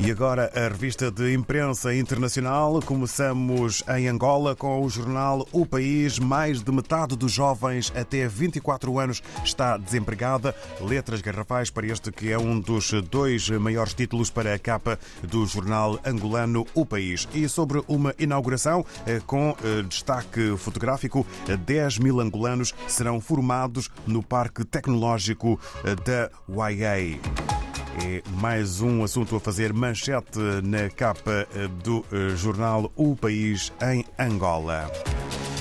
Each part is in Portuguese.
E agora a revista de imprensa internacional. Começamos em Angola com o jornal O País. Mais de metade dos jovens até 24 anos está desempregada. Letras garrafais para este que é um dos dois maiores títulos para a capa do jornal angolano O País. E sobre uma inauguração eh, com eh, destaque fotográfico, 10 mil angolanos serão formados no Parque Tecnológico eh, da YA. É mais um assunto a fazer manchete na capa do jornal O País em Angola.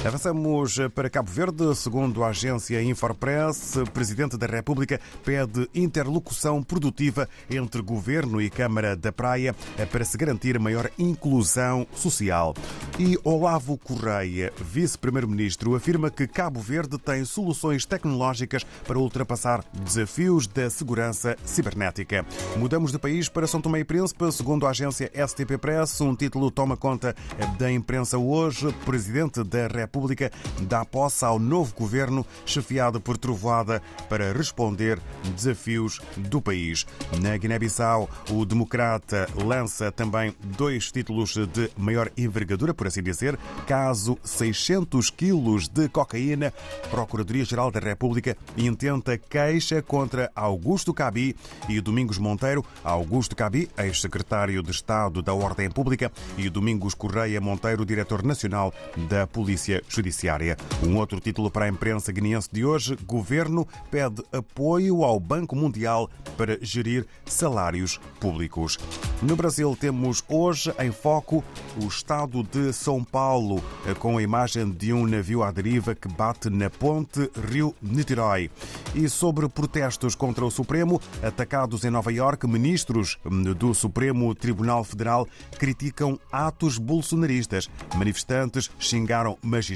Avançamos para Cabo Verde. Segundo a agência Infopress, o Presidente da República pede interlocução produtiva entre Governo e Câmara da Praia para se garantir maior inclusão social. E Olavo Correia, Vice-Primeiro-Ministro, afirma que Cabo Verde tem soluções tecnológicas para ultrapassar desafios da segurança cibernética. Mudamos de país para São Tomé e Príncipe. Segundo a agência STP Press, um título toma conta da imprensa hoje. Presidente da República República dá posse ao novo governo, chefiado por Trovoada, para responder desafios do país. Na Guiné-Bissau, o Democrata lança também dois títulos de maior envergadura, por assim dizer. Caso 600 quilos de cocaína, Procuradoria-Geral da República intenta queixa contra Augusto Cabi e Domingos Monteiro. Augusto Cabi, ex-secretário de Estado da Ordem Pública, e Domingos Correia Monteiro, diretor nacional da Polícia Judiciária. Um outro título para a imprensa guineense de hoje: Governo pede apoio ao Banco Mundial para gerir salários públicos. No Brasil, temos hoje em foco o estado de São Paulo, com a imagem de um navio à deriva que bate na ponte Rio-Niterói. E sobre protestos contra o Supremo, atacados em Nova Iorque, ministros do Supremo Tribunal Federal criticam atos bolsonaristas. Manifestantes xingaram magistrados.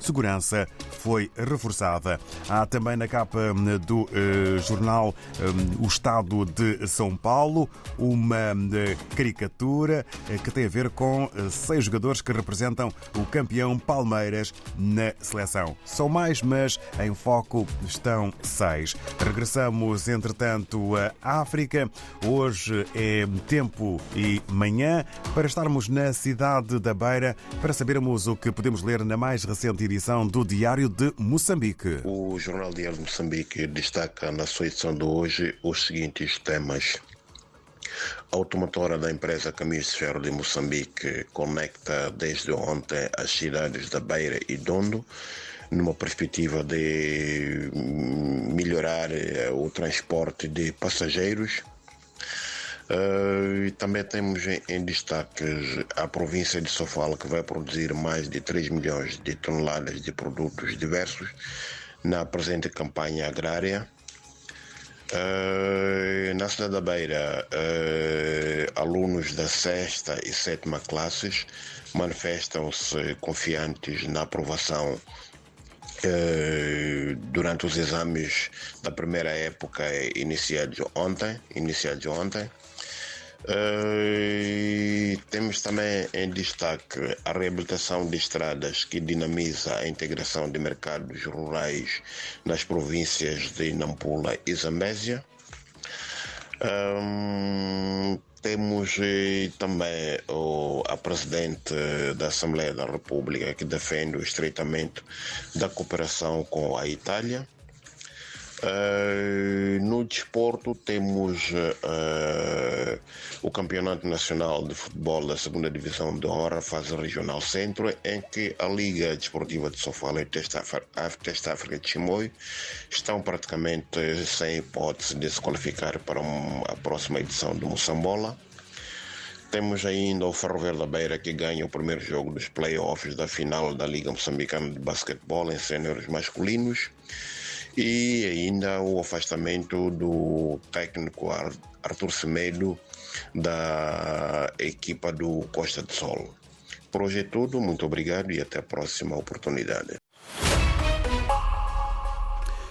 Segurança foi reforçada. Há também na capa do eh, jornal eh, O Estado de São Paulo uma eh, caricatura que tem a ver com seis jogadores que representam o campeão Palmeiras na seleção. São mais, mas em foco estão seis. Regressamos, entretanto, à África. Hoje é tempo e manhã para estarmos na cidade da Beira para sabermos o que podemos ler na mais recente edição do Diário de Moçambique. O Jornal Diário de Moçambique destaca na sua edição de hoje os seguintes temas. A automotora da empresa Caminhos de Ferro de Moçambique conecta desde ontem as cidades da Beira e Dondo numa perspectiva de melhorar eh, o transporte de passageiros. Uh, e também temos em, destaque a província de Sofala, que vai produzir mais de 3 milhões de toneladas de produtos diversos na presente campanha agrária. Uh, na cidade da Beira, uh, alunos da sexta e sétima classes manifestam-se confiantes na aprovação uh, durante os exames da primeira época iniciados ontem. Iniciados ontem. Uh, temos também em destaque a reabilitação de estradas que dinamiza a integração de mercados rurais nas províncias de Nampula e Zambésia. Um, temos eh, também a Presidente da Assembleia da República que defende o estreitamento da cooperação com a Itália. Uh, no desporto temos uh, o Campeonato Nacional de Futebol da Segunda Divisão de Honra, fase regional centro, em que a Liga Desportiva de Sofala e a Teste África de Chimoio estão praticamente sem hipótese de se qualificar para a próxima edição do Moçambola. Temos ainda o Ferroviário da Beira que ganha o primeiro jogo dos playoffs da final da Liga Moçambicana de Basquetebol em séniores masculinos e ainda o afastamento do técnico Arthur Semedo da equipa do Costa do Sol. Por hoje é tudo, muito obrigado e até a próxima oportunidade.